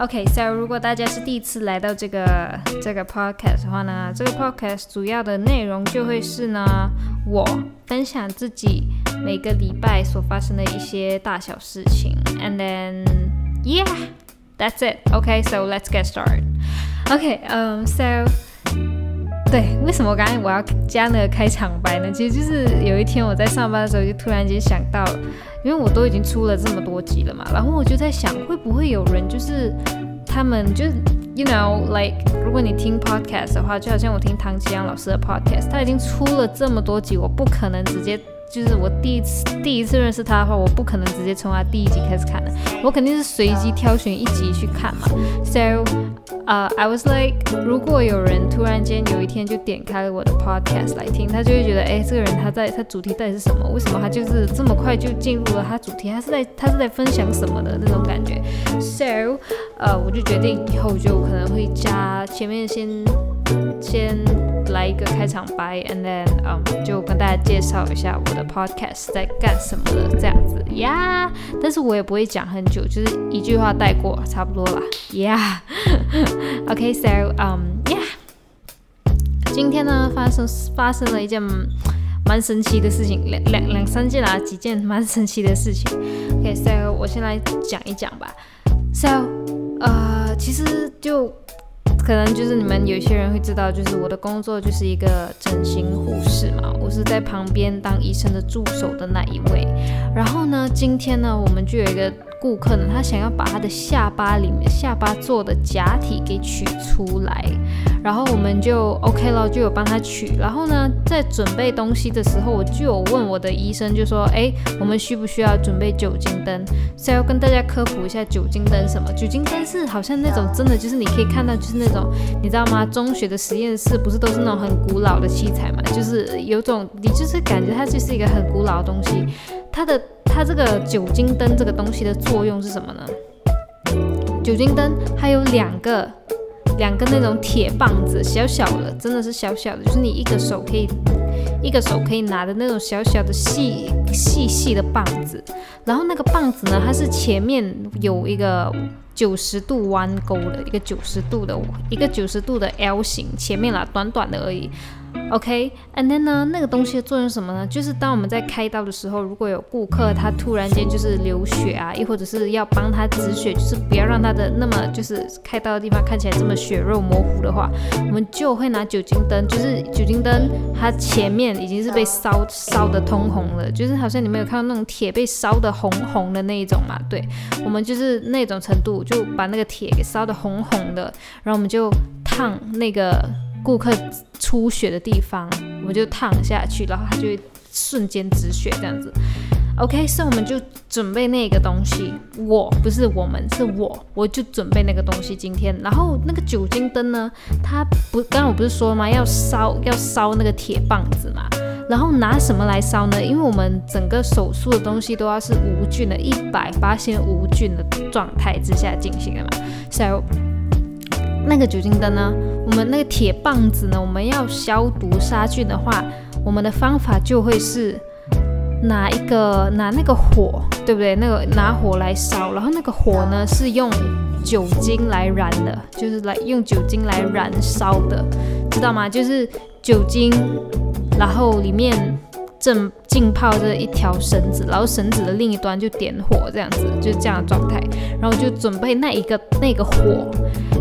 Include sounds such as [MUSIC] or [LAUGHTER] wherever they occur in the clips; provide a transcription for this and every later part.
OK，so 如果大家是第一次来到这个这个 podcast 的话呢，这个 podcast 主要的内容就会是呢，我分享自己每个礼拜所发生的一些大小事情。And then yeah，that's it. OK，so let's get started. OK，嗯，so 对，为什么刚才我要加那个开场白呢？其实就是有一天我在上班的时候，就突然间想到了，因为我都已经出了这么多集了嘛，然后我就在想，会不会有人就是他们就是 you know like 如果你听 podcast 的话，就好像我听唐吉阳老师的 podcast，他已经出了这么多集，我不可能直接就是我第一次第一次认识他的话，我不可能直接从他第一集开始看的，我肯定是随机挑选一集去看嘛。So 呃、i was like，如果有人突然间有一天就点开了我的 podcast 来听，他就会觉得，哎，这个人他在他主题到底是什么？为什么他就是这么快就进入了他主题？他是在他是在分享什么的那种感觉？So，呃，我就决定以后就可能会加前面先先来一个开场白，and then，嗯，就跟大家介绍一下我的 podcast 在干什么的这样子呀。Yeah, 但是我也不会讲很久，就是一句话带过，差不多啦。Yeah。[LAUGHS] OK，so，嗯，yeah，今天呢发生发生了一件蛮神奇的事情，两两两三件啊，几件蛮神奇的事情。OK，so 我先来讲一讲吧。So，呃，其实就可能就是你们有些人会知道，就是我的工作就是一个整形护士嘛，我是在旁边当医生的助手的那一位。然后呢，今天呢，我们就有一个。顾客呢，他想要把他的下巴里面下巴做的假体给取出来，然后我们就 OK 了，就有帮他取。然后呢，在准备东西的时候，我就有问我的医生，就说：哎，我们需不需要准备酒精灯？所以要跟大家科普一下酒精灯什么？酒精灯是好像那种真的，就是你可以看到，就是那种你知道吗？中学的实验室不是都是那种很古老的器材嘛？就是有种你就是感觉它就是一个很古老的东西，它的。它这个酒精灯这个东西的作用是什么呢？酒精灯还有两个两个那种铁棒子，小小的，真的是小小的，就是你一个手可以一个手可以拿的那种小小的细细细的棒子。然后那个棒子呢，它是前面有一个九十度弯钩的一个九十度的一个九十度的 L 型，前面啦，短短的而已。OK，and then 呢，那个东西的作用是什么呢？就是当我们在开刀的时候，如果有顾客他突然间就是流血啊，又或者是要帮他止血，就是不要让他的那么就是开刀的地方看起来这么血肉模糊的话，我们就会拿酒精灯，就是酒精灯它前面已经是被烧烧的通红了，就是好像你们有看到那种铁被烧的红红的那一种嘛？对，我们就是那种程度，就把那个铁给烧的红红的，然后我们就烫那个。顾客出血的地方，我就烫下去，然后它就会瞬间止血这样子。OK，所以我们就准备那个东西。我不是我们，是我，我就准备那个东西。今天，然后那个酒精灯呢，它不，刚刚我不是说吗？要烧，要烧那个铁棒子嘛。然后拿什么来烧呢？因为我们整个手术的东西都要是无菌的，一百八千无菌的状态之下进行的嘛。So 那个酒精灯呢？我们那个铁棒子呢？我们要消毒杀菌的话，我们的方法就会是拿一个拿那个火，对不对？那个拿火来烧，然后那个火呢是用酒精来燃的，就是来用酒精来燃烧的，知道吗？就是酒精，然后里面正浸泡着一条绳子，然后绳子的另一端就点火，这样子就这样的状态，然后就准备那一个那个火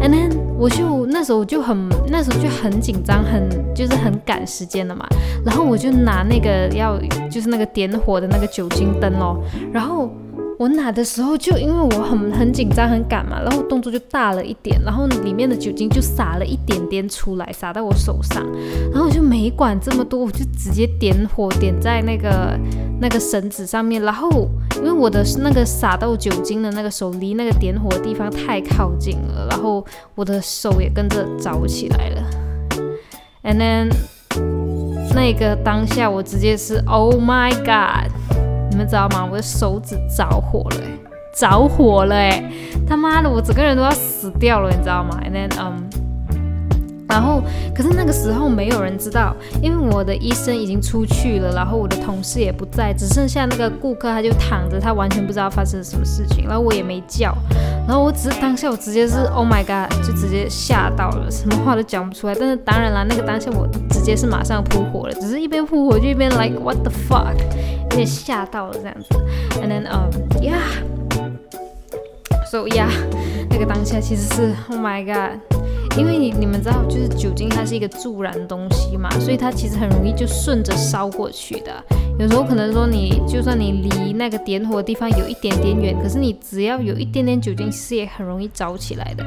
，and then。我就那时候就很那时候就很紧张，很就是很赶时间的嘛。然后我就拿那个要就是那个点火的那个酒精灯哦，然后。我拿的时候就因为我很很紧张很赶嘛，然后动作就大了一点，然后里面的酒精就洒了一点点出来，洒在我手上，然后我就没管这么多，我就直接点火点在那个那个绳子上面，然后因为我的那个洒到酒精的那个手离那个点火的地方太靠近了，然后我的手也跟着着起来了，and then 那个当下我直接是 Oh my God！你们知道吗？我的手指着火了，着火了哎，他妈的，我整个人都要死掉了，你知道吗？And then um。然后，可是那个时候没有人知道，因为我的医生已经出去了，然后我的同事也不在，只剩下那个顾客，他就躺着，他完全不知道发生了什么事情，然后我也没叫，然后我只是当下我直接是 Oh my God，就直接吓到了，什么话都讲不出来。但是当然啦，那个当下我直接是马上扑火了，只是一边扑火就一边 like What the fuck，有点吓到了这样子。And then um yeah，so yeah，那个当下其实是 Oh my God。因为你你们知道，就是酒精它是一个助燃东西嘛，所以它其实很容易就顺着烧过去的。有时候可能说你就算你离那个点火的地方有一点点远，可是你只要有一点点酒精，是也很容易着起来的。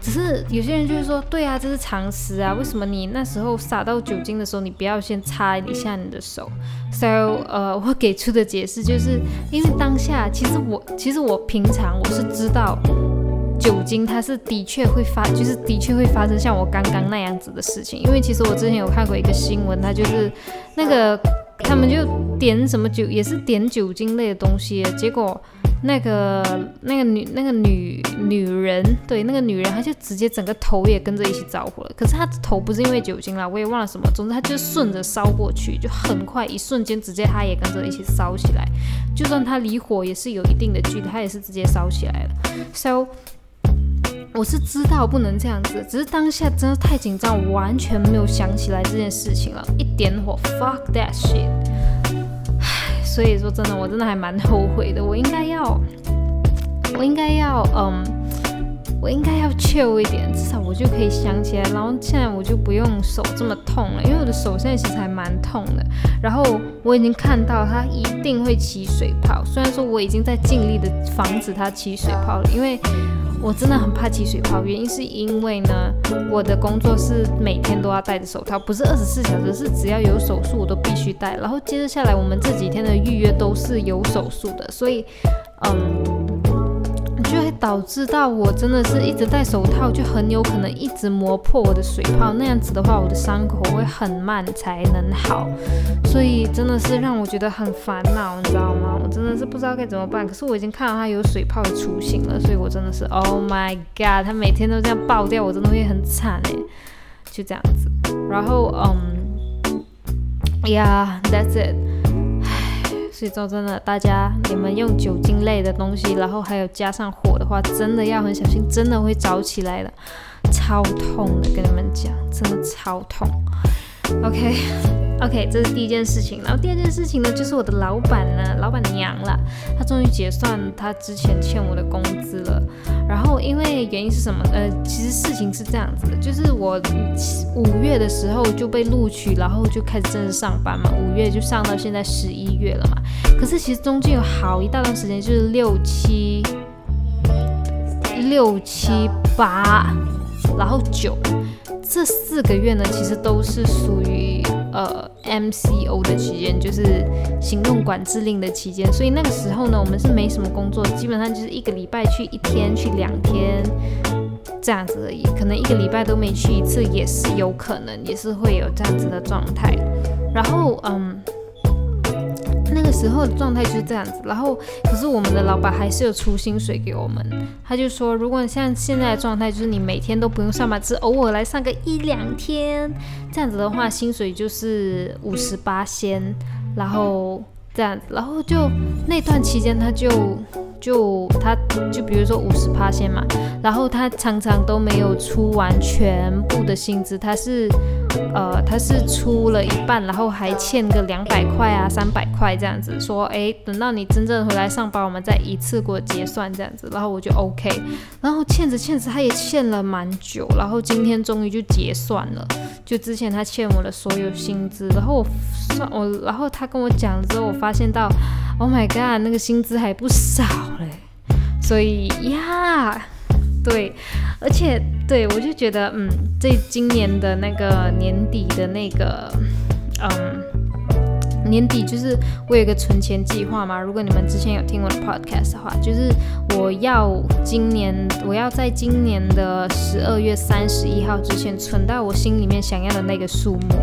只是有些人就是说，对啊，这是常识啊，为什么你那时候撒到酒精的时候，你不要先擦一下你的手？So，呃，[LAUGHS] 我给出的解释就是，因为当下其实我其实我平常我是知道。酒精它是的确会发，就是的确会发生像我刚刚那样子的事情。因为其实我之前有看过一个新闻，它就是那个他们就点什么酒，也是点酒精类的东西，结果那个那个女那个女女人，对那个女人，她就直接整个头也跟着一起着火了。可是她的头不是因为酒精啦，我也忘了什么，总之她就顺着烧过去，就很快一瞬间，直接她也跟着一起烧起来。就算她离火也是有一定的距离，她也是直接烧起来了。So 我是知道不能这样子，只是当下真的太紧张，完全没有想起来这件事情了。一点火，fuck that shit。所以说真的，我真的还蛮后悔的。我应该要，我应该要，嗯，我应该要 chill 一点，至少我就可以想起来。然后现在我就不用手这么痛了，因为我的手现在其实还蛮痛的。然后我已经看到它一定会起水泡，虽然说我已经在尽力的防止它起水泡了，因为。我真的很怕起水泡，原因是因为呢，我的工作是每天都要戴着手套，不是二十四小时，是只要有手术我都必须戴。然后接着下来，我们这几天的预约都是有手术的，所以，嗯。就会导致到我真的是一直戴手套，就很有可能一直磨破我的水泡。那样子的话，我的伤口会很慢才能好，所以真的是让我觉得很烦恼，你知道吗？我真的是不知道该怎么办。可是我已经看到它有水泡的雏形了，所以我真的是 Oh my God，它每天都这样爆掉，我真的会很惨哎。就这样子，然后嗯，Yeah，that's it。所以说真的，大家你们用酒精类的东西，然后还有加上火的话，真的要很小心，真的会着起来的，超痛的，跟你们讲，真的超痛。OK OK，这是第一件事情。然后第二件事情呢，就是我的老板呢，老板娘了，她终于结算她之前欠我的工资了。然后因为原因是什么？呃，其实事情是这样子的，就是我五月的时候就被录取，然后就开始正式上班嘛。五月就上到现在十一月了嘛。可是其实中间有好一大段时间，就是六七六七八，然后九这四个月呢，其实都是属于。呃，MCO 的期间就是行动管制令的期间，所以那个时候呢，我们是没什么工作，基本上就是一个礼拜去一天，去两天这样子而已，可能一个礼拜都没去一次也是有可能，也是会有这样子的状态。然后，嗯。那个时候的状态就是这样子，然后可是我们的老板还是有出薪水给我们，他就说，如果像现在的状态，就是你每天都不用上班，只偶尔来上个一两天，这样子的话，薪水就是五十八仙，然后这样子，然后就那段期间他就。就他，就比如说五十趴线嘛，然后他常常都没有出完全部的薪资，他是，呃，他是出了一半，然后还欠个两百块啊、三百块这样子，说，哎，等到你真正回来上班，我们再一次过结算这样子，然后我就 OK，然后欠着欠着，他也欠了蛮久，然后今天终于就结算了，就之前他欠我的所有薪资，然后我算我，然后他跟我讲了之后，我发现到。Oh my god，那个薪资还不少嘞，所以呀，对，而且对我就觉得，嗯，这今年的那个年底的那个，嗯，年底就是我有一个存钱计划嘛。如果你们之前有听我的 podcast 的话，就是我要今年我要在今年的十二月三十一号之前存到我心里面想要的那个数目，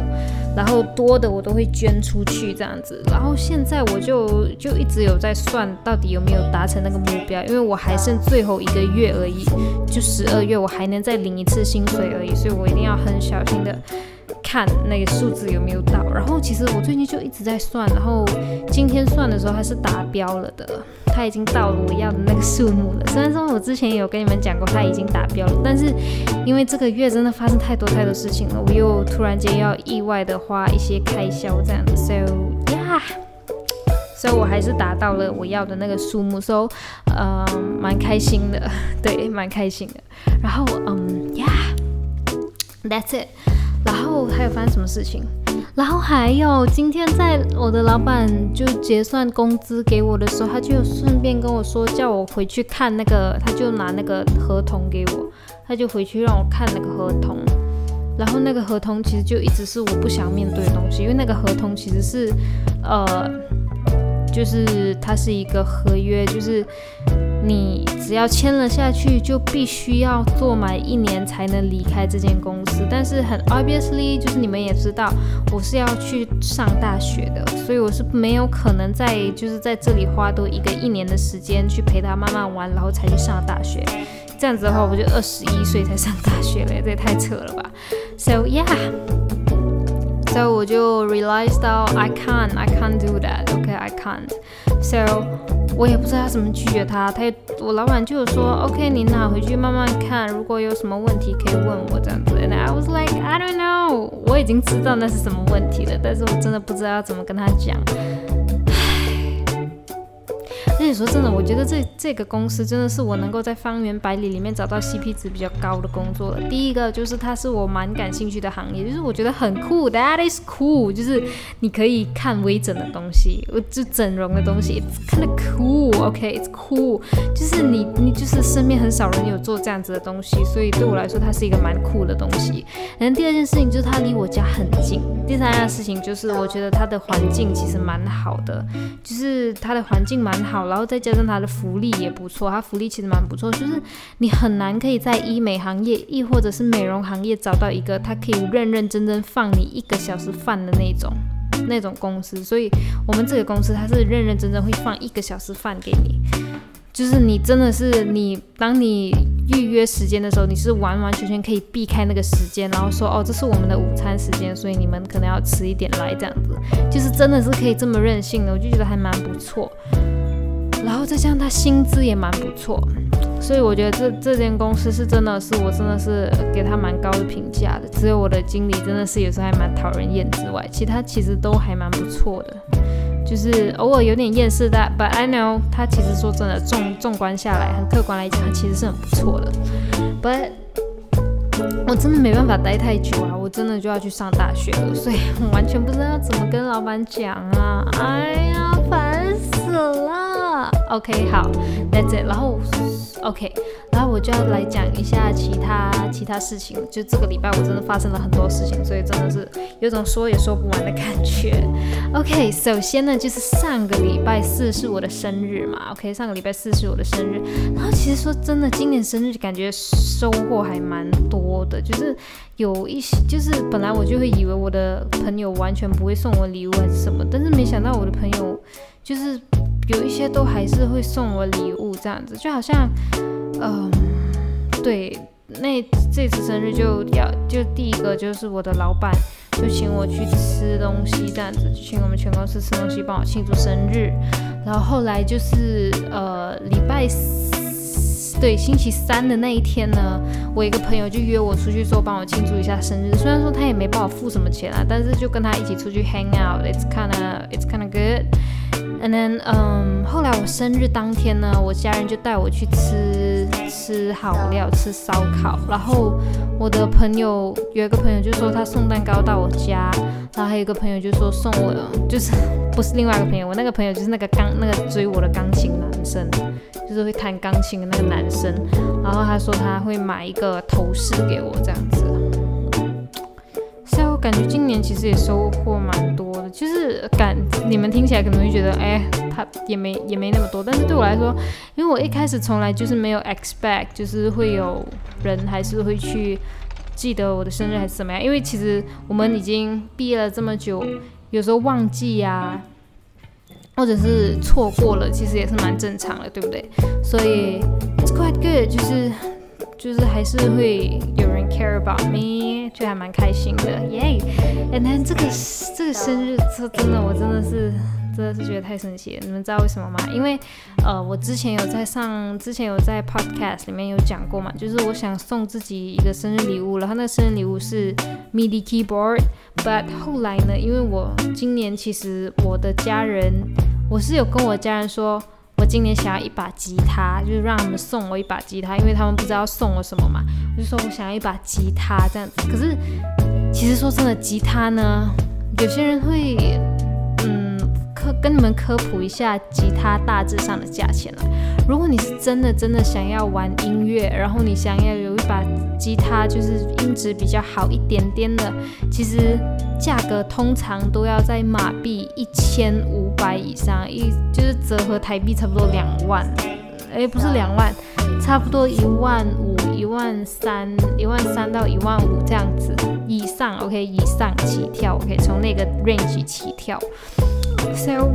然后多的我都会捐出去这样子。然后现在我就就一直有在算到底有没有达成那个目标，因为我还剩最后一个月而已，就十二月我还能再领一次薪水而已，所以我一定要很小心的。看那个数字有没有到，然后其实我最近就一直在算，然后今天算的时候它是达标了的，它已经到了我要的那个数目了。虽然说我之前有跟你们讲过它已经达标了，但是因为这个月真的发生太多太多事情了，我又突然间要意外的花一些开销这样子，so yeah，所以我还是达到了我要的那个数目，so 呃蛮开心的，对，蛮开心的。然后嗯，yeah，that's it。然后还有发生什么事情？然后还有今天在我的老板就结算工资给我的时候，他就顺便跟我说，叫我回去看那个，他就拿那个合同给我，他就回去让我看那个合同。然后那个合同其实就一直是我不想面对的东西，因为那个合同其实是，呃，就是它是一个合约，就是。你只要签了下去，就必须要做满一年才能离开这间公司。但是很 obviously，就是你们也知道，我是要去上大学的，所以我是没有可能在就是在这里花多一个一年的时间去陪他慢慢玩，然后才去上大学。这样子的话，我就二十一岁才上大学了，这也太扯了吧？So yeah yeah，so 我就 realize 到 I can't, I can't do that. Okay, I can't. So 我也不知道要怎么拒绝他，他我老板就有说，OK，你拿回去慢慢看，如果有什么问题可以问我这样子。And I was like, I don't know，我已经知道那是什么问题了，但是我真的不知道要怎么跟他讲。且说真的，我觉得这这个公司真的是我能够在方圆百里里面找到 CP 值比较高的工作了。第一个就是它是我蛮感兴趣的行业，就是我觉得很酷，That is cool，就是你可以看微整的东西，就整容的东西，It's kind of cool，OK，It's cool，就是你你就是身边很少人有做这样子的东西，所以对我来说它是一个蛮酷的东西。然后第二件事情就是它离我家很近，第三件事情就是我觉得它的环境其实蛮好的，就是它的环境蛮好了。然后再加上它的福利也不错，它福利其实蛮不错，就是你很难可以在医美行业，亦或者是美容行业找到一个它可以认认真真放你一个小时饭的那种那种公司。所以我们这个公司它是认认真真会放一个小时饭给你，就是你真的是你当你预约时间的时候，你是完完全全可以避开那个时间，然后说哦这是我们的午餐时间，所以你们可能要迟一点来这样子，就是真的是可以这么任性的，我就觉得还蛮不错。然后再加上他薪资也蛮不错，所以我觉得这这间公司是真的是我真的是给他蛮高的评价的。只有我的经理真的是有时候还蛮讨人厌之外，其他其实都还蛮不错的。就是偶尔有点厌世的，But I know 他其实说真的，纵纵观下来，很客观来讲，他其实是很不错的。But 我真的没办法待太久啊，我真的就要去上大学了，所以我完全不知道要怎么跟老板讲啊！哎呀，烦死了！OK，好，That's it。然后，OK，然后我就要来讲一下其他其他事情。就这个礼拜我真的发生了很多事情，所以真的是有种说也说不完的感觉。OK，首先呢，就是上个礼拜四是我的生日嘛。OK，上个礼拜四是我的生日。然后其实说真的，今年生日感觉收获还蛮多的，就是有一些，就是本来我就会以为我的朋友完全不会送我礼物还是什么，但是没想到我的朋友就是。有一些都还是会送我礼物，这样子就好像，嗯，对，那这次生日就要就第一个就是我的老板就请我去吃东西，这样子请我们全公司吃东西，帮我庆祝生日。然后后来就是呃礼拜四，对，星期三的那一天呢，我一个朋友就约我出去说帮我庆祝一下生日，虽然说他也没帮我付什么钱啊，但是就跟他一起出去 hang out，it's kind of it's kind of good。And then，嗯，后来我生日当天呢，我家人就带我去吃吃好料，吃烧烤。然后我的朋友有一个朋友就说他送蛋糕到我家，然后还有一个朋友就说送我，就是不是另外一个朋友，我那个朋友就是那个钢那个追我的钢琴男生，就是会弹钢琴的那个男生。然后他说他会买一个头饰给我这样子。感觉今年其实也收获蛮多。的，就是感你们听起来可能会觉得，哎，他也没也没那么多，但是对我来说，因为我一开始从来就是没有 expect，就是会有人还是会去记得我的生日还是怎么样，因为其实我们已经毕业了这么久，有时候忘记呀，或者是错过了，其实也是蛮正常的，对不对？所以 it's quite good，就是。就是还是会有人 care about me，就还蛮开心的，耶！And then 这个这个生日，这真的我真的是真的是觉得太神奇了。你们知道为什么吗？因为呃，我之前有在上，之前有在 podcast 里面有讲过嘛，就是我想送自己一个生日礼物，然后那个生日礼物是 MIDI keyboard，but 后来呢，因为我今年其实我的家人，我是有跟我家人说。我今年想要一把吉他，就是让他们送我一把吉他，因为他们不知道送我什么嘛。我就说我想要一把吉他这样子。可是其实说真的，吉他呢，有些人会。跟你们科普一下吉他大致上的价钱了。如果你是真的真的想要玩音乐，然后你想要有一把吉他，就是音质比较好一点点的，其实价格通常都要在马币一千五百以上，一就是折合台币差不多两万，哎，不是两万，差不多一万五、一万三、一万三到一万五这样子以上，OK，以上起跳，OK，从那个 range 起跳。So，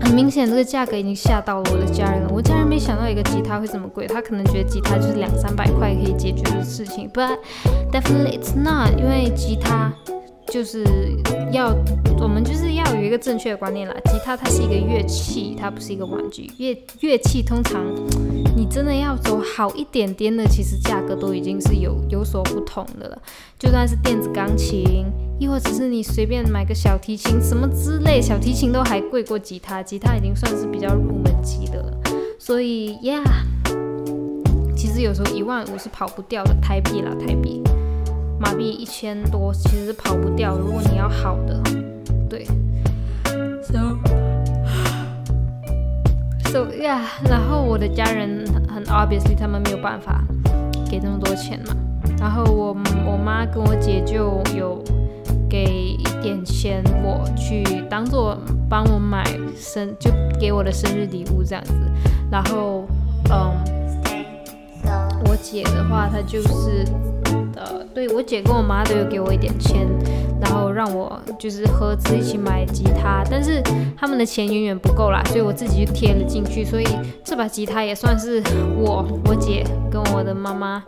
很明显，这个价格已经吓到了我的家人了。我家人没想到一个吉他会这么贵，他可能觉得吉他就是两三百块可以解决的事情，But definitely it's not，因为吉他。就是要我们就是要有一个正确的观念啦，吉他它是一个乐器，它不是一个玩具。乐乐器通常真的要走好一点点的，其实价格都已经是有有所不同的了。就算是电子钢琴，亦或者是你随便买个小提琴什么之类，小提琴都还贵过吉他，吉他已经算是比较入门级的了。所以，Yeah，其实有时候一万五是跑不掉的台币啦，台币。马币一千多，其实是跑不掉。如果你要好的，对。So so yeah，然后我的家人很 obviously 他们没有办法给那么多钱嘛。然后我我妈跟我姐就有给一点钱我去当做帮我买生就给我的生日礼物这样子。然后嗯，我姐的话她就是。呃，对我姐跟我妈都有给我一点钱，然后让我就是合资一起买吉他，但是他们的钱远远不够啦，所以我自己就贴了进去，所以这把吉他也算是我、我姐跟我的妈妈，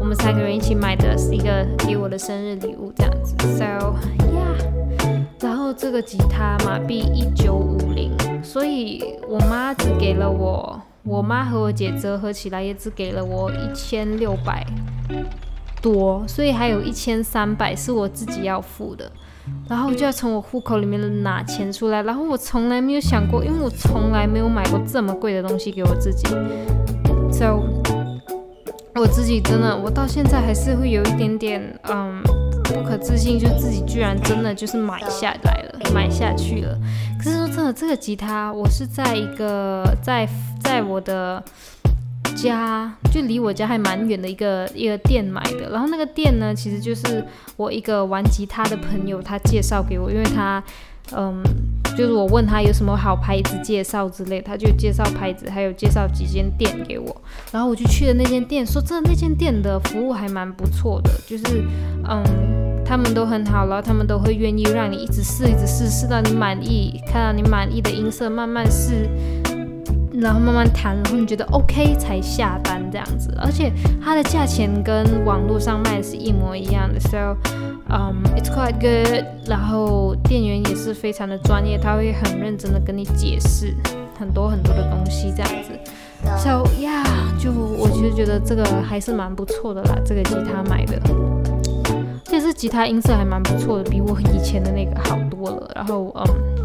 我们三个人一起买的是一个给我的生日礼物这样子。[LAUGHS] So yeah，然后这个吉他马币一九五零，所以我妈只给了我，我妈和我姐折合起来也只给了我一千六百。多，所以还有一千三百是我自己要付的，然后就要从我户口里面拿钱出来，然后我从来没有想过，因为我从来没有买过这么贵的东西给我自己，so 我自己真的，我到现在还是会有一点点嗯不可置信，就自己居然真的就是买下来了，买下去了。可是说真的，这个吉他我是在一个在在我的。家就离我家还蛮远的一个一个店买的，然后那个店呢，其实就是我一个玩吉他的朋友他介绍给我，因为他，嗯，就是我问他有什么好牌子介绍之类，他就介绍牌子，还有介绍几间店给我，然后我就去了那间店，说真的，那间店的服务还蛮不错的，就是，嗯，他们都很好，然后他们都会愿意让你一直试，一直试，试到你满意，看到你满意的音色，慢慢试。然后慢慢谈，然后你觉得 OK 才下单这样子，而且它的价钱跟网络上卖的是一模一样的，so，嗯，it's quite good。然后店员也是非常的专业，他会很认真的跟你解释很多很多的东西这样子，so yeah，就我其实觉得这个还是蛮不错的啦，这个吉他买的，这是吉他音色还蛮不错的，比我以前的那个好多了。然后嗯。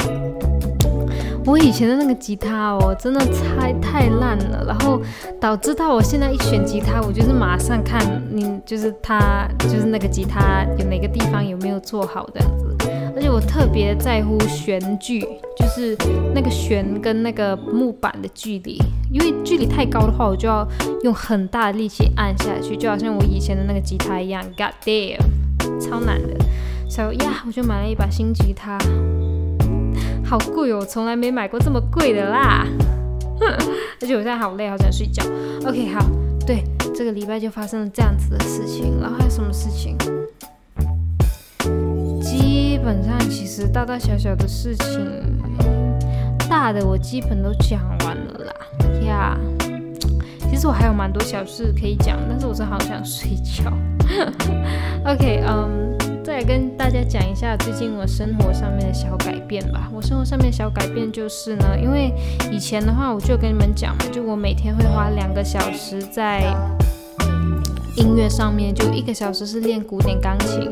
我以前的那个吉他哦，真的太太烂了，然后导致到我现在一选吉他，我就是马上看你就是它就是那个吉他有哪个地方有没有做好这样子，而且我特别在乎弦距，就是那个弦跟那个木板的距离，因为距离太高的话，我就要用很大的力气按下去，就好像我以前的那个吉他一样，God damn，超难的。So 呀，我就买了一把新吉他，好贵哦，我从来没买过这么贵的啦。[LAUGHS] 而且我现在好累，好想睡觉。OK，好，对，这个礼拜就发生了这样子的事情，然后还有什么事情？基本上其实大大小小的事情，大的我基本都讲完了啦。呀，其实我还有蛮多小事可以讲，但是我真的好想睡觉。[LAUGHS] OK，嗯。再跟大家讲一下最近我生活上面的小改变吧。我生活上面小改变就是呢，因为以前的话，我就跟你们讲嘛，就我每天会花两个小时在音乐上面，就一个小时是练古典钢琴，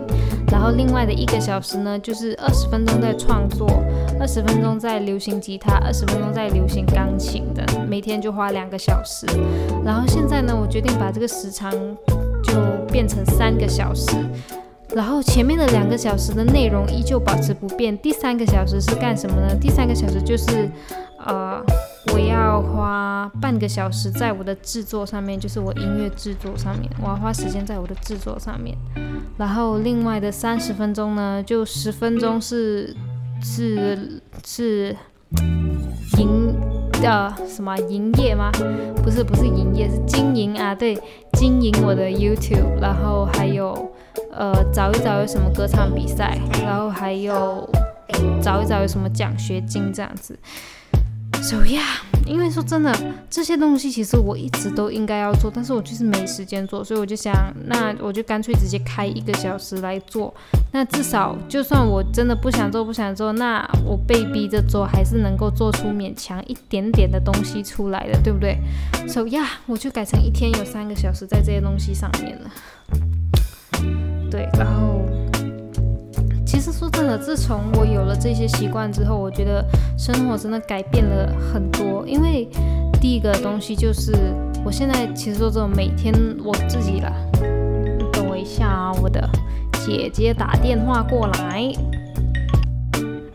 然后另外的一个小时呢，就是二十分钟在创作，二十分钟在流行吉他，二十分钟在流行钢琴的，每天就花两个小时。然后现在呢，我决定把这个时长就变成三个小时。然后前面的两个小时的内容依旧保持不变。第三个小时是干什么呢？第三个小时就是，呃，我要花半个小时在我的制作上面，就是我音乐制作上面，我要花时间在我的制作上面。然后另外的三十分钟呢，就十分钟是是是营的什么营业吗？不是不是营业，是经营啊，对，经营我的 YouTube，然后还有。呃，找一找有什么歌唱比赛，然后还有找一找有什么奖学金这样子。So yeah，因为说真的，这些东西其实我一直都应该要做，但是我就是没时间做，所以我就想，那我就干脆直接开一个小时来做。那至少就算我真的不想做，不想做，那我被逼着做，还是能够做出勉强一点点的东西出来的，对不对？So yeah，我就改成一天有三个小时在这些东西上面了。对，然后其实说真的，自从我有了这些习惯之后，我觉得生活真的改变了很多。因为第一个东西就是，我现在其实说这种每天我自己啦，等我一下啊，我的姐姐打电话过来。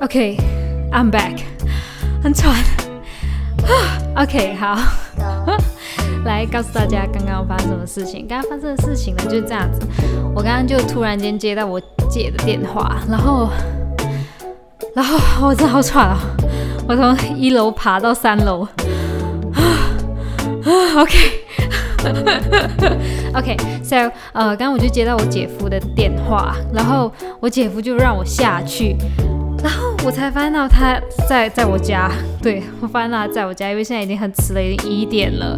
OK，I'm back，很喘。[SIGHS] OK，好。来告诉大家刚刚发生什么事情。刚刚发生的事情呢，就是这样子。我刚刚就突然间接到我姐的电话，然后，然后我真的好喘啊！我从一楼爬到三楼。啊啊，OK，OK，So，[LAUGHS] 呃，刚刚我就接到我姐夫的电话，然后我姐夫就让我下去，然后我才发现到他在在我家。对我发现他在我家，因为现在已经很迟了，已经一点了。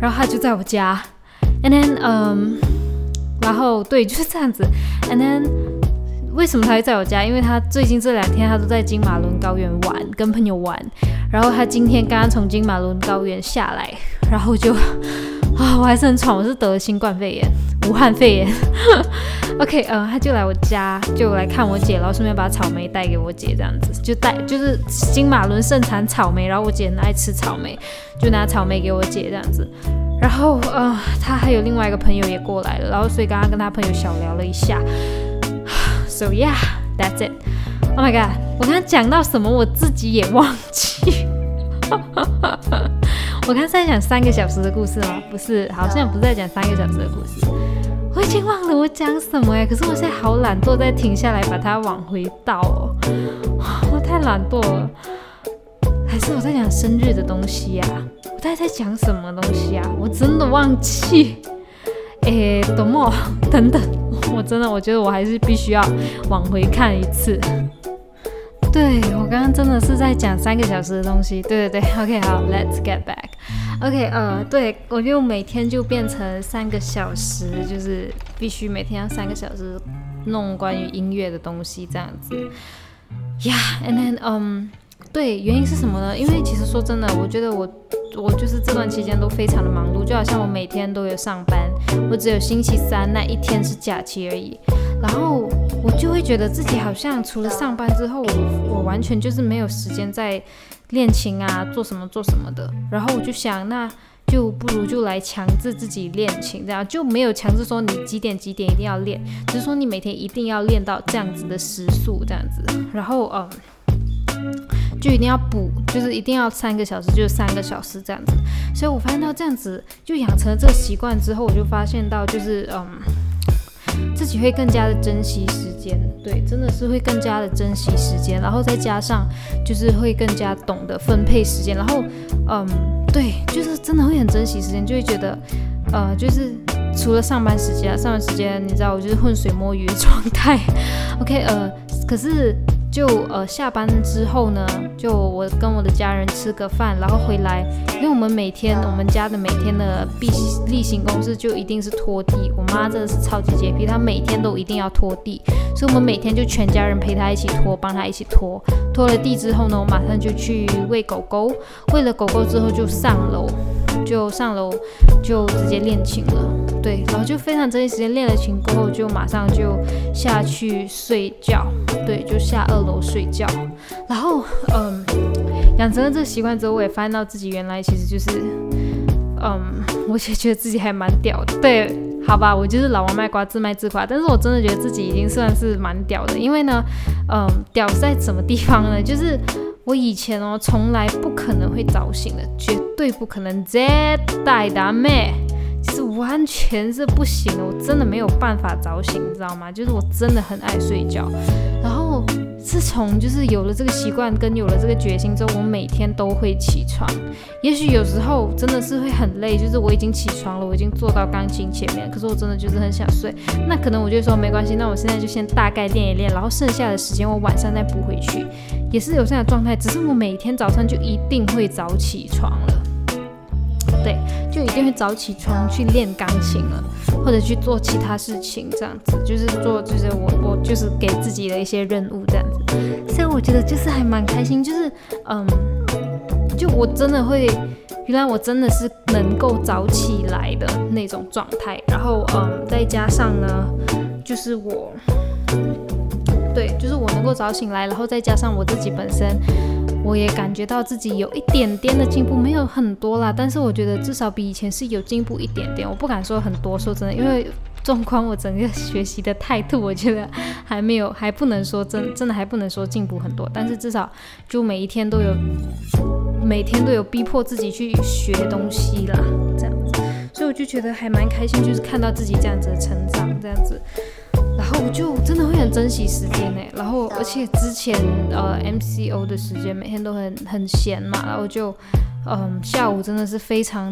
然后他就在我家，and then，嗯，然后对，就是这样子，and then，为什么他会在我家？因为他最近这两天他都在金马伦高原玩，跟朋友玩。然后他今天刚刚从金马伦高原下来，然后就啊，我还是很喘，我是得了新冠肺炎，武汉肺炎。[LAUGHS] OK，呃，他就来我家，就来看我姐，然后顺便把草莓带给我姐，这样子就带，就是金马伦盛产草莓，然后我姐很爱吃草莓。就拿草莓给我姐这样子，然后呃，他还有另外一个朋友也过来了，然后所以刚刚跟他朋友小聊了一下。[SIGHS] So yeah, that's it. Oh my god，我刚刚讲到什么我自己也忘记。我刚才在讲三个小时的故事吗？不是，好像不是在讲三个小时的故事。我已经忘了我讲什么哎，可是我现在好懒惰，再停下来把它往回倒哦。我太懒惰了。还是我在讲生日的东西呀？我到底在讲什么东西啊？我真的忘记。诶，等么？[LAUGHS] 等等，我真的，我觉得我还是必须要往回看一次。对我刚刚真的是在讲三个小时的东西。对对对，[LAUGHS] OK，好，Let's get back。OK，呃，对我就每天就变成三个小时，就是必须每天要三个小时弄关于音乐的东西这样子。Yeah，and then um。对，原因是什么呢？因为其实说真的，我觉得我我就是这段期间都非常的忙碌，就好像我每天都有上班，我只有星期三那一天是假期而已。然后我就会觉得自己好像除了上班之后，我我完全就是没有时间在练琴啊，做什么做什么的。然后我就想，那就不如就来强制自己练琴，这样就没有强制说你几点几点一定要练，只是说你每天一定要练到这样子的时速这样子。然后嗯。就一定要补，就是一定要三个小时，就是三个小时这样子。所以我发现到这样子，就养成了这个习惯之后，我就发现到就是，嗯，自己会更加的珍惜时间，对，真的是会更加的珍惜时间，然后再加上就是会更加懂得分配时间，然后嗯，对，就是真的会很珍惜时间，就会觉得呃，就是除了上班时间，上班时间你知道我就是浑水摸鱼的状态，[LAUGHS] OK，呃，可是。就呃下班之后呢，就我跟我的家人吃个饭，然后回来，因为我们每天我们家的每天的必例行公事就一定是拖地。我妈真的是超级洁癖，她每天都一定要拖地，所以我们每天就全家人陪她一起拖，帮她一起拖。拖了地之后呢，我马上就去喂狗狗，喂了狗狗之后就上楼，就上楼就直接练琴了。对，然后就非常珍惜时间，练了琴过后就马上就下去睡觉。对，就下二楼睡觉。然后，嗯，养成了这个习惯之后，我也发现到自己原来其实就是，嗯，我也觉得自己还蛮屌的。对，好吧，我就是老王卖瓜，自卖自夸。但是我真的觉得自己已经算是蛮屌的，因为呢，嗯，屌在什么地方呢？就是我以前哦，从来不可能会早醒的，绝对不可能，绝对的妹。是完全是不行的，我真的没有办法早醒，你知道吗？就是我真的很爱睡觉。然后自从就是有了这个习惯跟有了这个决心之后，我每天都会起床。也许有时候真的是会很累，就是我已经起床了，我已经坐到钢琴前面，可是我真的就是很想睡。那可能我就说没关系，那我现在就先大概练一练，然后剩下的时间我晚上再补回去，也是有这样的状态。只是我每天早上就一定会早起床了。对，就一定会早起床去练钢琴了，或者去做其他事情，这样子就是做，就是我我就是给自己的一些任务这样子，所以我觉得就是还蛮开心，就是嗯，就我真的会，原来我真的是能够早起来的那种状态，然后嗯，再加上呢，就是我，对，就是我能够早醒来，然后再加上我自己本身。我也感觉到自己有一点点的进步，没有很多啦，但是我觉得至少比以前是有进步一点点。我不敢说很多，说真的，因为纵观我整个学习的态度，我觉得还没有，还不能说真 [LAUGHS] 真的还不能说进步很多。但是至少就每一天都有，每天都有逼迫自己去学东西啦，这样子，所以我就觉得还蛮开心，就是看到自己这样子的成长，这样子。然后我就真的会很珍惜时间呢。然后而且之前呃 MCO 的时间每天都很很闲嘛，然后就嗯下午真的是非常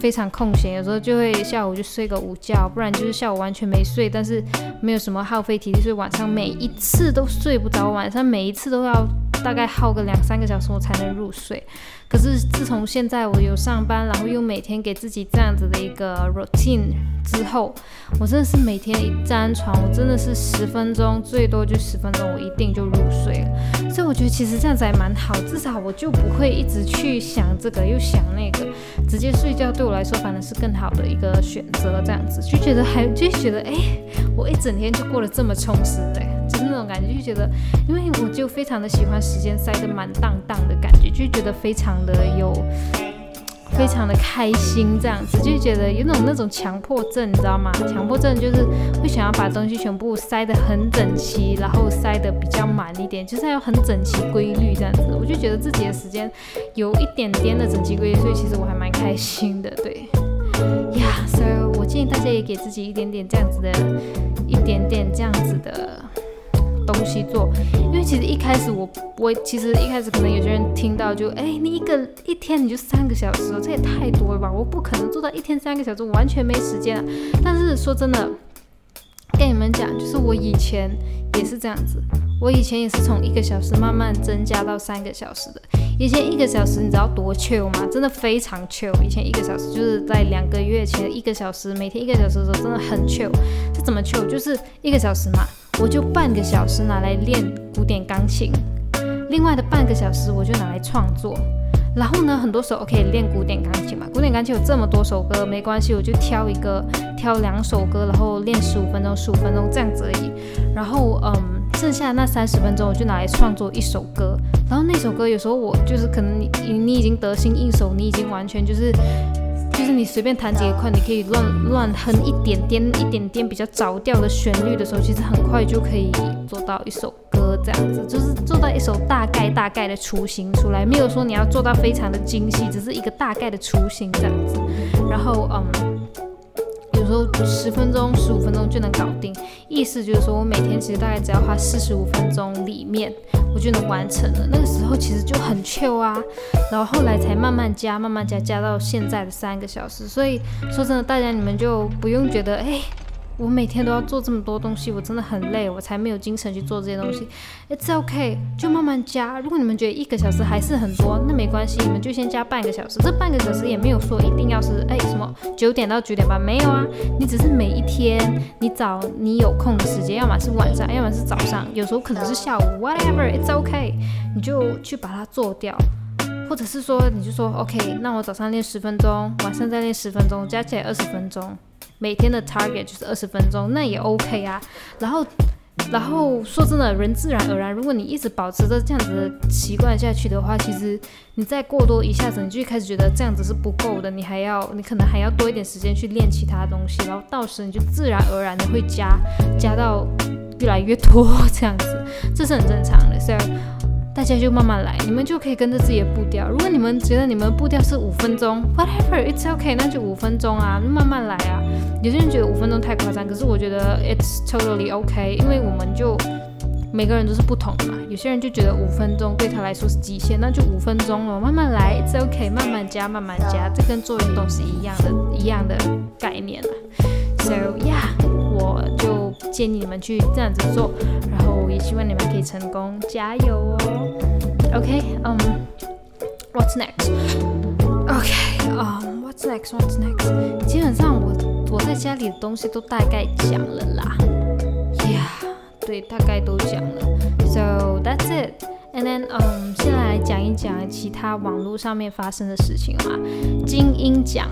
非常空闲，有时候就会下午就睡个午觉，不然就是下午完全没睡，但是没有什么耗费体力，所以晚上每一次都睡不着，晚上每一次都要大概耗个两三个小时我才能入睡。可是自从现在我有上班，然后又每天给自己这样子的一个 routine 之后，我真的是每天一沾床，我真的是十分钟，最多就十分钟，我一定就入睡了。所以我觉得其实这样子还蛮好，至少我就不会一直去想这个又想那个，直接睡觉对我来说反而是更好的一个选择。这样子就觉得还就觉得哎，我一整天就过得这么充实嘞。感觉，就觉得，因为我就非常的喜欢时间塞得满当当的感觉，就觉得非常的有，非常的开心，这样子就觉得有种那种强迫症，你知道吗？强迫症就是会想要把东西全部塞得很整齐，然后塞得比较满一点，就是要很整齐规律这样子。我就觉得自己的时间有一点点的整齐规律，所以其实我还蛮开心的，对。呀，所以我建议大家也给自己一点点这样子的，一点点这样子的。东西做，因为其实一开始我我其实一开始可能有些人听到就哎你一个一天你就三个小时，这也太多了吧？我不可能做到一天三个小时，我完全没时间啊。但是说真的，跟你们讲，就是我以前也是这样子，我以前也是从一个小时慢慢增加到三个小时的。以前一个小时你知道多 chill 吗？真的非常 chill。以前一个小时就是在两个月前一个小时，每天一个小时的时候真的很 chill。这怎么 chill？就是一个小时嘛。我就半个小时拿来练古典钢琴，另外的半个小时我就拿来创作。然后呢，很多时候 OK 练古典钢琴嘛，古典钢琴有这么多首歌，没关系，我就挑一个，挑两首歌，然后练十五分钟，十五分钟这样子而已。然后嗯，剩下那三十分钟我就拿来创作一首歌。然后那首歌有时候我就是可能你你已经得心应手，你已经完全就是。就是你随便弹几个块，你可以乱乱哼一点点、一点点比较着调的旋律的时候，其实很快就可以做到一首歌这样子，就是做到一首大概大概的雏形出来，没有说你要做到非常的精细，只是一个大概的雏形这样子。然后，嗯，有时候十分钟、十五分钟就能搞定。意思就是说我每天其实大概只要花四十五分钟里面，我就能完成了。那个时候其实就很 chill 啊，然后后来才慢慢加、慢慢加，加到现在的三个小时。所以说真的，大家你们就不用觉得哎。我每天都要做这么多东西，我真的很累，我才没有精神去做这些东西。It's OK，就慢慢加。如果你们觉得一个小时还是很多，那没关系，你们就先加半个小时。这半个小时也没有说一定要是哎什么九点到九点半，没有啊。你只是每一天你找你有空的时间，要么是晚上，要么是早上，有时候可能是下午，whatever，it's OK，你就去把它做掉。或者是说，你就说 OK，那我早上练十分钟，晚上再练十分钟，加起来二十分钟。每天的 target 就是二十分钟，那也 OK 啊。然后，然后说真的，人自然而然，如果你一直保持着这样子的习惯下去的话，其实你再过多一下子，你就开始觉得这样子是不够的，你还要，你可能还要多一点时间去练其他东西，然后到时你就自然而然的会加，加到越来越多这样子，这是很正常的。所以。大家就慢慢来，你们就可以跟着自己的步调。如果你们觉得你们步调是五分钟，whatever，it's okay，那就五分钟啊，慢慢来啊。有些人觉得五分钟太夸张，可是我觉得 it's totally okay，因为我们就每个人都是不同的嘛。有些人就觉得五分钟对他来说是极限，那就五分钟了，慢慢来，it's okay，慢慢加，慢慢加，这跟做运动是一样的，一样的概念啊。So yeah，我就建议你们去这样子做，然后希望你们可以成功，加油哦。OK，嗯，What's next？OK，嗯，What's next？What's next？基本上我我在家里的东西都大概讲了啦。Yeah，对，大概都讲了。So that's it。And then，嗯，现在来讲一讲其他网络上面发生的事情嘛。精英奖。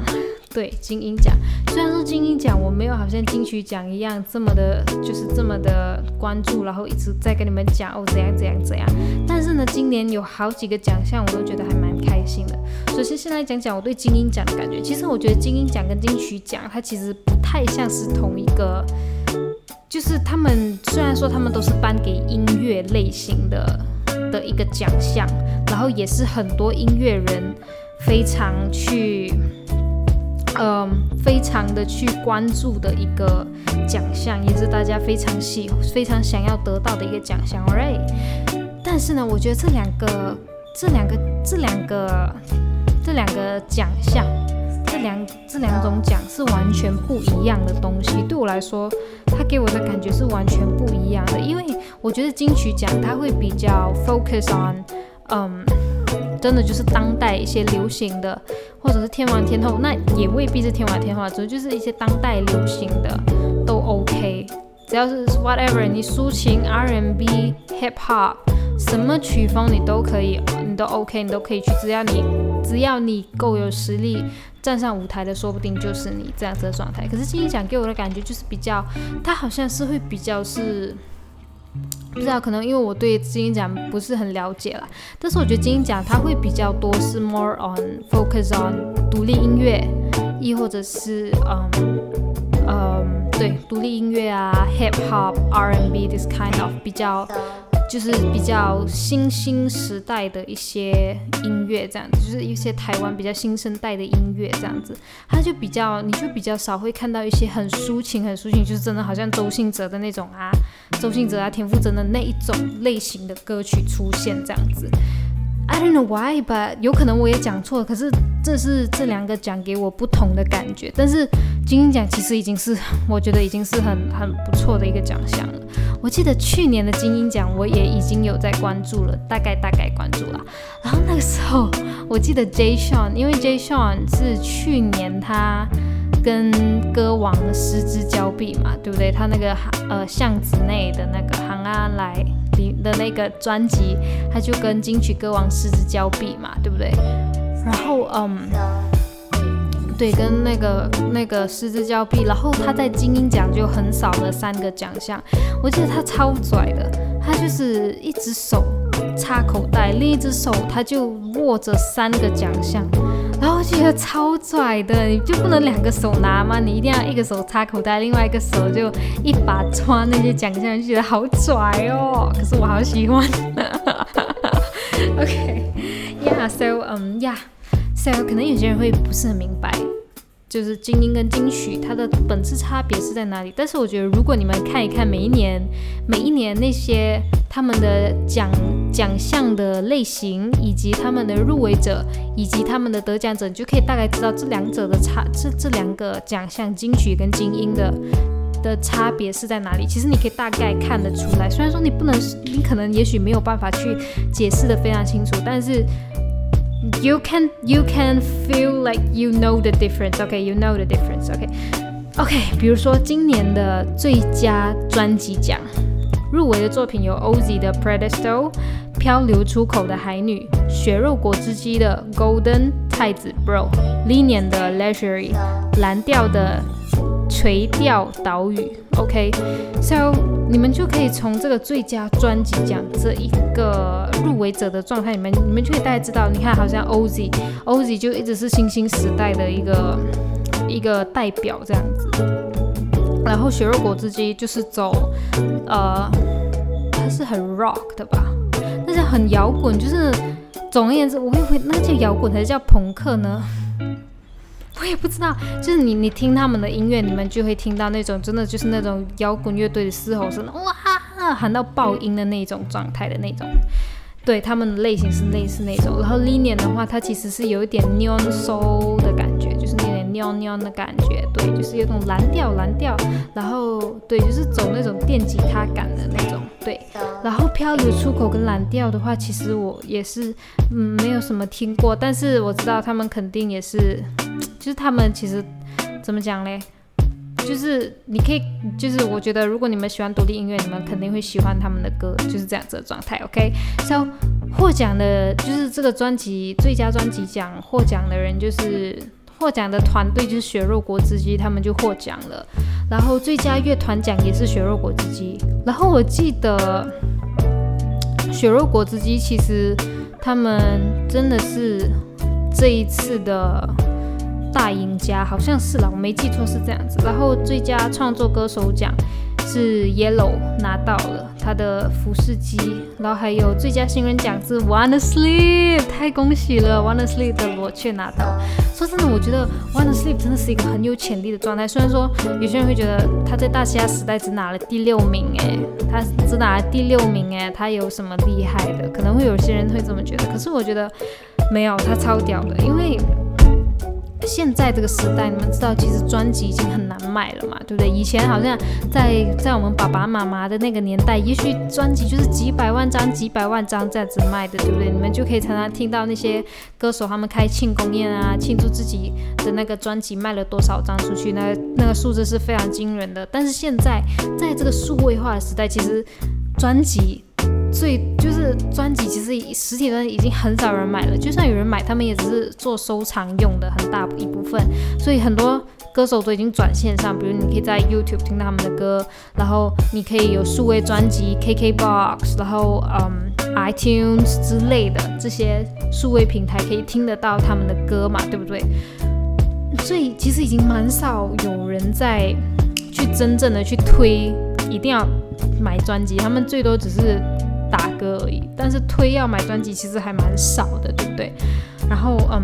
对金鹰奖，虽然说金鹰奖我没有好像金曲奖一样这么的，就是这么的关注，然后一直在跟你们讲哦怎样怎样怎样，但是呢，今年有好几个奖项我都觉得还蛮开心的。首先先来讲讲我对金鹰奖的感觉，其实我觉得金鹰奖跟金曲奖它其实不太像是同一个，就是他们虽然说他们都是颁给音乐类型的的一个奖项，然后也是很多音乐人非常去。嗯，非常的去关注的一个奖项，也是大家非常喜、非常想要得到的一个奖项，right？但是呢，我觉得这两个、这两个、这两个、这两个奖项，这两这两种奖是完全不一样的东西。对我来说，它给我的感觉是完全不一样的，因为我觉得金曲奖它会比较 focus on，嗯。真的就是当代一些流行的，或者是天王天后，那也未必是天王天后，主要就是一些当代流行的都 OK，只要是 whatever，你抒情 R&B、Hip Hop，什么曲风你都可以，你都 OK，你都可以去，只要你只要你够有实力站上舞台的，说不定就是你这样子的状态。可是金鹰奖给我的感觉就是比较，它好像是会比较是。不知道，可能因为我对金鹰奖不是很了解了，但是我觉得金鹰奖它会比较多是 more on focus on 独立音乐，亦或者是嗯嗯对独立音乐啊 hip hop R&B this kind of 比较。就是比较新兴时代的一些音乐，这样子，就是一些台湾比较新生代的音乐，这样子，它就比较，你就比较少会看到一些很抒情、很抒情，就是真的好像周兴哲的那种啊，周兴哲啊、田馥甄的那一种类型的歌曲出现，这样子。I don't know why, but 有可能我也讲错了。可是这是这两个奖给我不同的感觉。但是金鹰奖其实已经是我觉得已经是很很不错的一个奖项了。我记得去年的金鹰奖我也已经有在关注了，大概大概关注了。然后那个时候我记得 Jay Sean，因为 Jay Sean 是去年他跟歌王失之交臂嘛，对不对？他那个呃巷子内的那个行啊来。的那个专辑，他就跟金曲歌王失之交臂嘛，对不对？然后，嗯，对，跟那个那个失之交臂，然后他在金鹰奖就很少了三个奖项。我记得他超拽的，他就是一只手插口袋，另一只手他就握着三个奖项。然后觉得超拽的，你就不能两个手拿吗？你一定要一个手插口袋，另外一个手就一把抓那些奖项，就觉得好拽哦。可是我好喜欢。[LAUGHS] OK，Yeah，So，嗯，Yeah，So，可能有些人会不是很明白。就是精英跟金曲，它的本质差别是在哪里？但是我觉得，如果你们看一看每一年、每一年那些他们的奖奖项的类型，以及他们的入围者，以及他们的得奖者，你就可以大概知道这两者的差，这这两个奖项金曲跟精英的的差别是在哪里？其实你可以大概看得出来。虽然说你不能，你可能也许没有办法去解释的非常清楚，但是。You can you can feel like you know the difference. Okay, you know the difference. Okay, OK，比如说今年的最佳专辑奖入围的作品有 Ozzy 的 Predestal、漂流出口的海女、血肉果汁机的 Golden 太子 Bro、Linian 的 Leisure、蓝调的垂钓岛屿，OK，so 你们就可以从这个最佳专辑奖这一个入围者的状态里面，你们就可以大概知道，你看好像 ozyozy 就一直是新兴时代的一个一个代表这样子，然后血肉果汁机就是走，呃，它是很 rock 的吧，但是很摇滚，就是总而言之，我会会那叫摇滚还是叫朋克呢？我也不知道，就是你你听他们的音乐，你们就会听到那种真的就是那种摇滚乐队的嘶吼声，哇，喊到爆音的那种状态的那种。对，他们的类型是类似那种。然后 Linian 的话，它其实是有一点 neon soul 的感觉，就是那点 neon neon 的感觉。对，就是有种蓝调蓝调，然后对，就是走那种电吉他感的那种。对，然后漂流出口跟蓝调的话，其实我也是嗯没有什么听过，但是我知道他们肯定也是。就是他们其实怎么讲嘞？就是你可以，就是我觉得如果你们喜欢独立音乐，你们肯定会喜欢他们的歌，就是这样子的状态。OK，so 获奖的就是这个专辑最佳专辑奖获奖的人就是获奖的团队就是血肉果汁机，他们就获奖了。然后最佳乐团奖也是血肉果汁机。然后我记得血肉果汁机其实他们真的是这一次的。大赢家好像是了，我没记错是这样子。然后最佳创作歌手奖是 Yellow 拿到了他的服饰机，然后还有最佳新人奖是 Wanna Sleep，太恭喜了，Wanna Sleep 的罗雀拿到。说真的，我觉得 Wanna Sleep 真的是一个很有潜力的状态。虽然说有些人会觉得他在大西亚时代只拿了第六名，诶，他只拿了第六名，诶，他有什么厉害的？可能会有些人会这么觉得，可是我觉得没有，他超屌的，因为。现在这个时代，你们知道，其实专辑已经很难卖了嘛，对不对？以前好像在在我们爸爸妈妈的那个年代，也许专辑就是几百万张、几百万张这样子卖的，对不对？你们就可以常常听到那些歌手他们开庆功宴啊，庆祝自己的那个专辑卖了多少张出去，那那个数字是非常惊人的。但是现在在这个数位化的时代，其实专辑。最就是专辑，其实实体专辑已经很少人买了。就算有人买，他们也只是做收藏用的很大一部分。所以很多歌手都已经转线上，比如你可以在 YouTube 听他们的歌，然后你可以有数位专辑、KKBox，然后嗯 iTunes 之类的这些数位平台可以听得到他们的歌嘛，对不对？所以其实已经蛮少有人在去真正的去推，一定要买专辑，他们最多只是。打歌而已，但是推要买专辑其实还蛮少的，对不对？然后，嗯，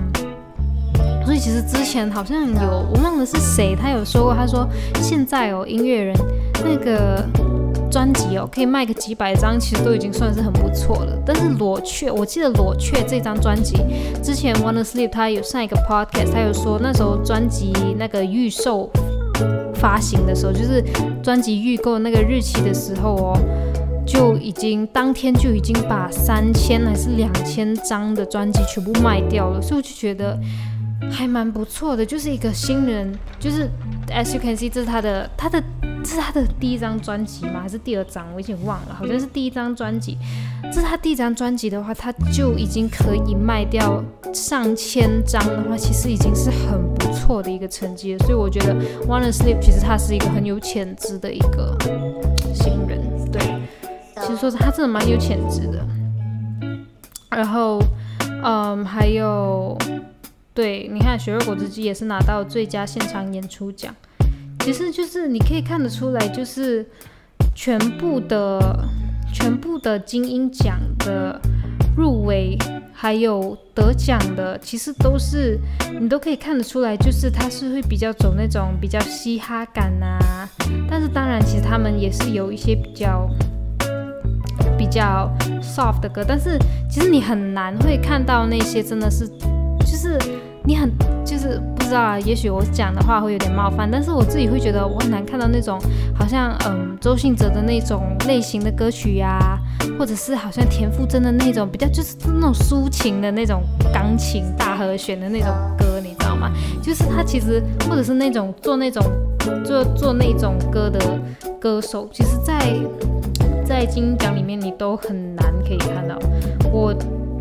所以其实之前好像有我忘了是谁，他有说过，他说现在哦，音乐人那个专辑哦，可以卖个几百张，其实都已经算是很不错了。但是裸雀，我记得裸雀这张专辑之前 Wanna Sleep 他有上一个 podcast，他有说那时候专辑那个预售发行的时候，就是专辑预购那个日期的时候哦。就已经当天就已经把三千还是两千张的专辑全部卖掉了，所以我就觉得还蛮不错的。就是一个新人，就是 As you can see，这是他的他的这是他的第一张专辑吗？还是第二张？我已经忘了，好像是第一张专辑。这是他第一张专辑的话，他就已经可以卖掉上千张的话，其实已经是很不错的一个成绩了。所以我觉得 Wanna Sleep 其实他是一个很有潜质的一个，其实说他真的蛮有潜质的，然后，嗯，还有，对，你看血肉果汁机也是拿到最佳现场演出奖，其实就是你可以看得出来，就是全部的全部的精英奖的入围。还有得奖的，其实都是你都可以看得出来，就是他是会比较走那种比较嘻哈感呐。但是当然，其实他们也是有一些比较比较 soft 的歌，但是其实你很难会看到那些真的是，就是你很就是不知道啊。也许我讲的话会有点冒犯，但是我自己会觉得我很难看到那种好像嗯周信哲的那种类型的歌曲呀。或者是好像田馥甄的那种比较，就是那种抒情的那种钢琴大和弦的那种歌，你知道吗？就是他其实，或者是那种做那种做做那种歌的歌手，其实，在在金鹰奖里面你都很难可以看到。我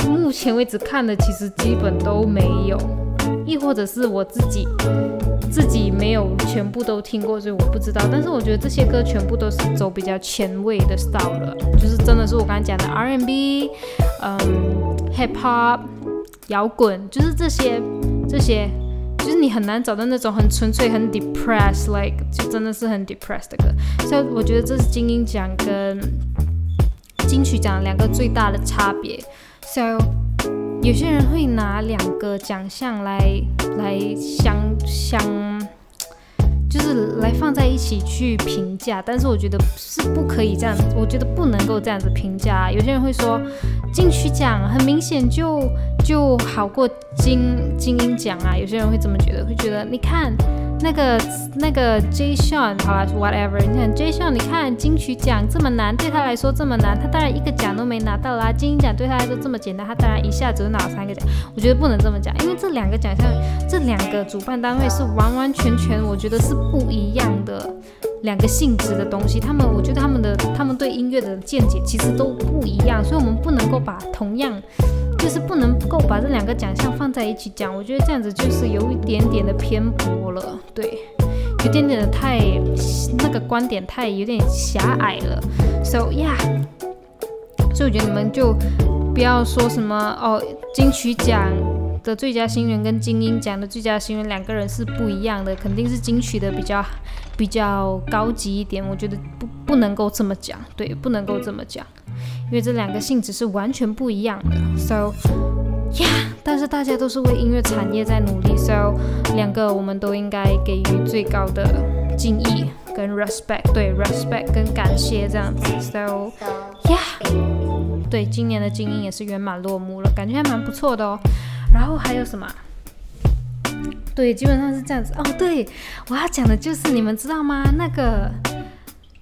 目前为止看的其实基本都没有，亦或者是我自己。自己没有全部都听过，所以我不知道。但是我觉得这些歌全部都是走比较前卫的 style 了，就是真的是我刚才讲的 R&B，嗯，hip hop，摇滚，就是这些这些，就是你很难找到那种很纯粹、很 depressed，like 就真的是很 depressed 的歌。所以我觉得这是金英奖跟金曲奖两个最大的差别。So 有些人会拿两个奖项来来相相，就是来放在一起去评价，但是我觉得是不可以这样，我觉得不能够这样子评价。有些人会说金曲奖很明显就就好过金精英奖啊，有些人会这么觉得，会觉得你看。那个那个 J. Sean，好了，whatever。你看 J. Sean，你看金曲奖这么难，对他来说这么难，他当然一个奖都没拿到啦。金鹰奖对他来说这么简单，他当然一下子就拿了三个奖。我觉得不能这么讲，因为这两个奖项，这两个主办单位是完完全全，我觉得是不一样的两个性质的东西。他们，我觉得他们的他们对音乐的见解其实都不一样，所以我们不能够把同样。就是不能够把这两个奖项放在一起讲，我觉得这样子就是有一点点的偏颇了，对，有点点的太那个观点太有点狭隘了。So yeah，所以我觉得你们就不要说什么哦，金曲奖的最佳新人跟金鹰奖的最佳新人两个人是不一样的，肯定是金曲的比较比较高级一点。我觉得不不能够这么讲，对，不能够这么讲。因为这两个性质是完全不一样的，so yeah，但是大家都是为音乐产业在努力，so 两个我们都应该给予最高的敬意跟 respect，对 respect 跟感谢这样子，so yeah，对，今年的精英也是圆满落幕了，感觉还蛮不错的哦。然后还有什么？对，基本上是这样子哦。对，我要讲的就是你们知道吗？那个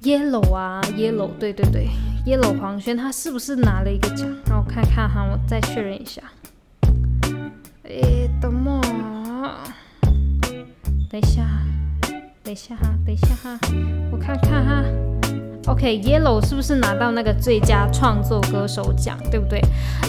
yellow 啊，yellow，对对对。Yellow 黄轩他是不是拿了一个奖？让我看看哈，我再确认一下。诶，等我？等一下，等一下哈，等一下哈，我看看哈。OK，Yellow 是不是拿到那个最佳创作歌手奖，对不对？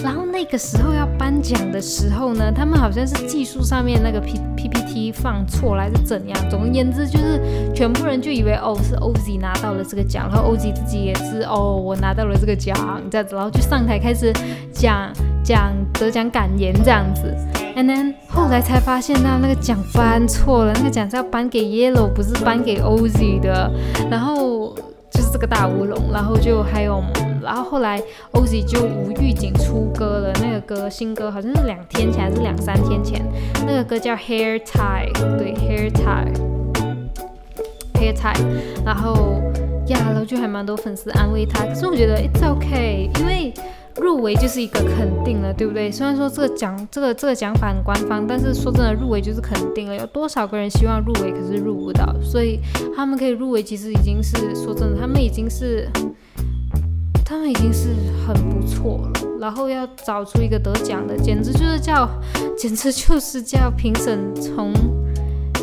然后那个时候要颁奖的时候呢，他们好像是技术上面那个 P PPT 放错了，还是怎样？总而言之，就是全部人就以为哦是 OZ 拿到了这个奖，然后 OZ 自己也是哦我拿到了这个奖这样子，然后就上台开始讲讲得奖感言这样子。And then 后来才发现到那个奖颁错了，那个奖是要颁给 Yellow，不是颁给 OZ 的。然后。就是这个大乌龙，然后就还有，然后后来 OZ 就无预警出歌了，那个歌新歌好像是两天前还是两三天前，那个歌叫 Hair Tie，对 Hair Tie，Hair Tie，然后呀，然后就还蛮多粉丝安慰他，可是我觉得 It's OK，因为。入围就是一个肯定了，对不对？虽然说这个奖，这个这个奖法很官方，但是说真的，入围就是肯定了。有多少个人希望入围，可是入不到，所以他们可以入围，其实已经是说真的，他们已经是，他们已经是很不错了。然后要找出一个得奖的，简直就是叫，简直就是叫评审从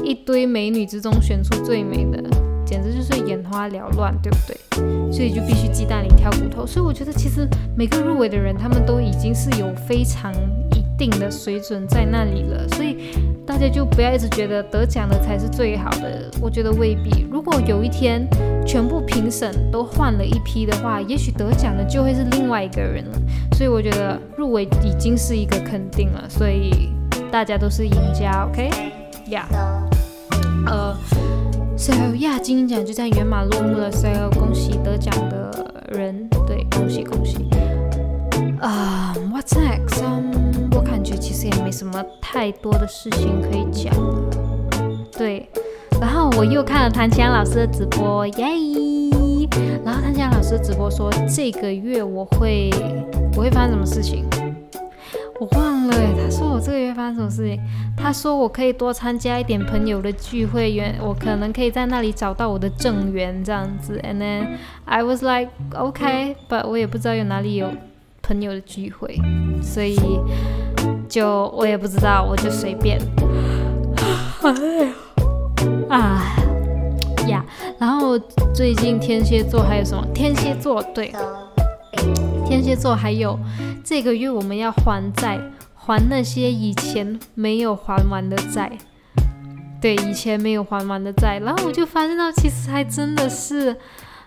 一堆美女之中选出最美的。简直就是眼花缭乱，对不对？所以就必须鸡蛋里挑骨头。所以我觉得其实每个入围的人，他们都已经是有非常一定的水准在那里了。所以大家就不要一直觉得得奖的才是最好的。我觉得未必。如果有一天全部评审都换了一批的话，也许得奖的就会是另外一个人了。所以我觉得入围已经是一个肯定了。所以大家都是赢家，OK？Yeah，呃。So 亚金奖就这样圆满落幕了。So 恭喜得奖的人，对，恭喜恭喜。Um, what's next? Um. 实也没什么太多的事情可以讲了。对，然后我又看了谭强老师的直播，耶！然后谭强老师直播说这个月我会我会发生什么事情？我忘了，他说我这个月发生什么事情？他说我可以多参加一点朋友的聚会，原我可能可以在那里找到我的正缘这样子。And then I was like, okay, but 我也不知道有哪里有朋友的聚会，所以就我也不知道，我就随便。啊呀，然后最近天蝎座还有什么？天蝎座对。天蝎座还有这个月我们要还债，还那些以前没有还完的债。对，以前没有还完的债。然后我就发现到，其实还真的是，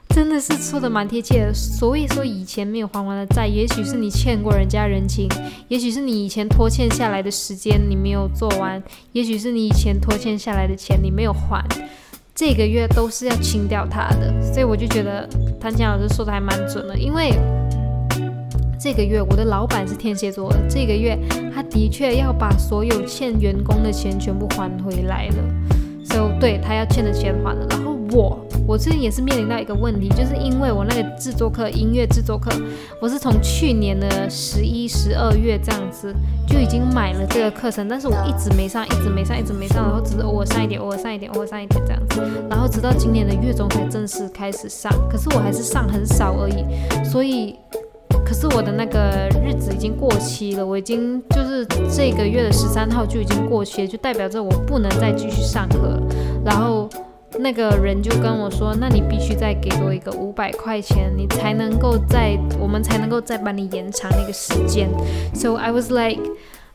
真的是说的蛮贴切的。所以说，以前没有还完的债，也许是你欠过人家人情，也许是你以前拖欠下来的时间你没有做完，也许是你以前拖欠下来的钱你没有还。这个月都是要清掉它的。所以我就觉得谭强老师说的还蛮准的，因为。这个月我的老板是天蝎座，这个月他的确要把所有欠员工的钱全部还回来了，所以对他要欠的钱还了。然后我，我最近也是面临到一个问题，就是因为我那个制作课，音乐制作课，我是从去年的十一、十二月这样子就已经买了这个课程，但是我一直没上，一直没上，一直没上，然后只是偶尔上一点，偶尔上一点，偶尔上一点这样子，然后直到今年的月中才正式开始上，可是我还是上很少而已，所以。可是我的那个日子已经过期了，我已经就是这个月的十三号就已经过期了，就代表着我不能再继续上课了。然后那个人就跟我说：“那你必须再给我一个五百块钱，你才能够再我们才能够再帮你延长那个时间。” So I was like，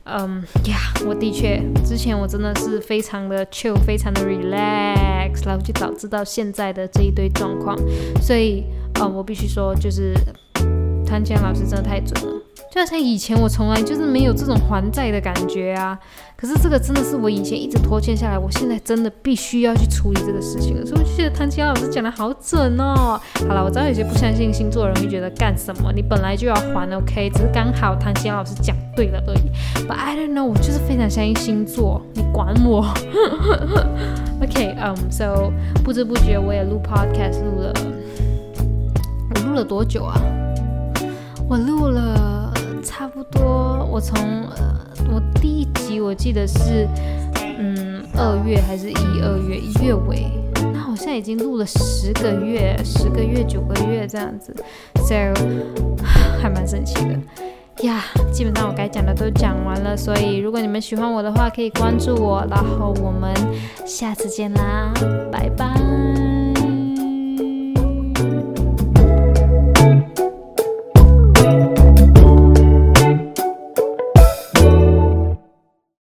嗯呀，我的确之前我真的是非常的 chill，非常的 relax，然后就导致到现在的这一堆状况。所以，嗯，我必须说就是。谭江老师真的太准了，就好像以前我从来就是没有这种还债的感觉啊，可是这个真的是我以前一直拖欠下来，我现在真的必须要去处理这个事情了，所以我就觉得谭江老师讲的好准哦。好了，我知道有些不相信星座的人会觉得干什么，你本来就要还，OK，只是刚好谭江老师讲对了而已。But I don't know，我就是非常相信星座，你管我。[LAUGHS] OK，嗯，So 不知不觉我也录 Podcast 录了，我录了多久啊？我录了差不多，我从呃，我第一集我记得是嗯二月还是一二月一月尾，那好像已经录了十个月，十个月九个月这样子，so 还蛮神奇的呀。基本上我该讲的都讲完了，所以如果你们喜欢我的话，可以关注我，然后我们下次见啦，拜拜。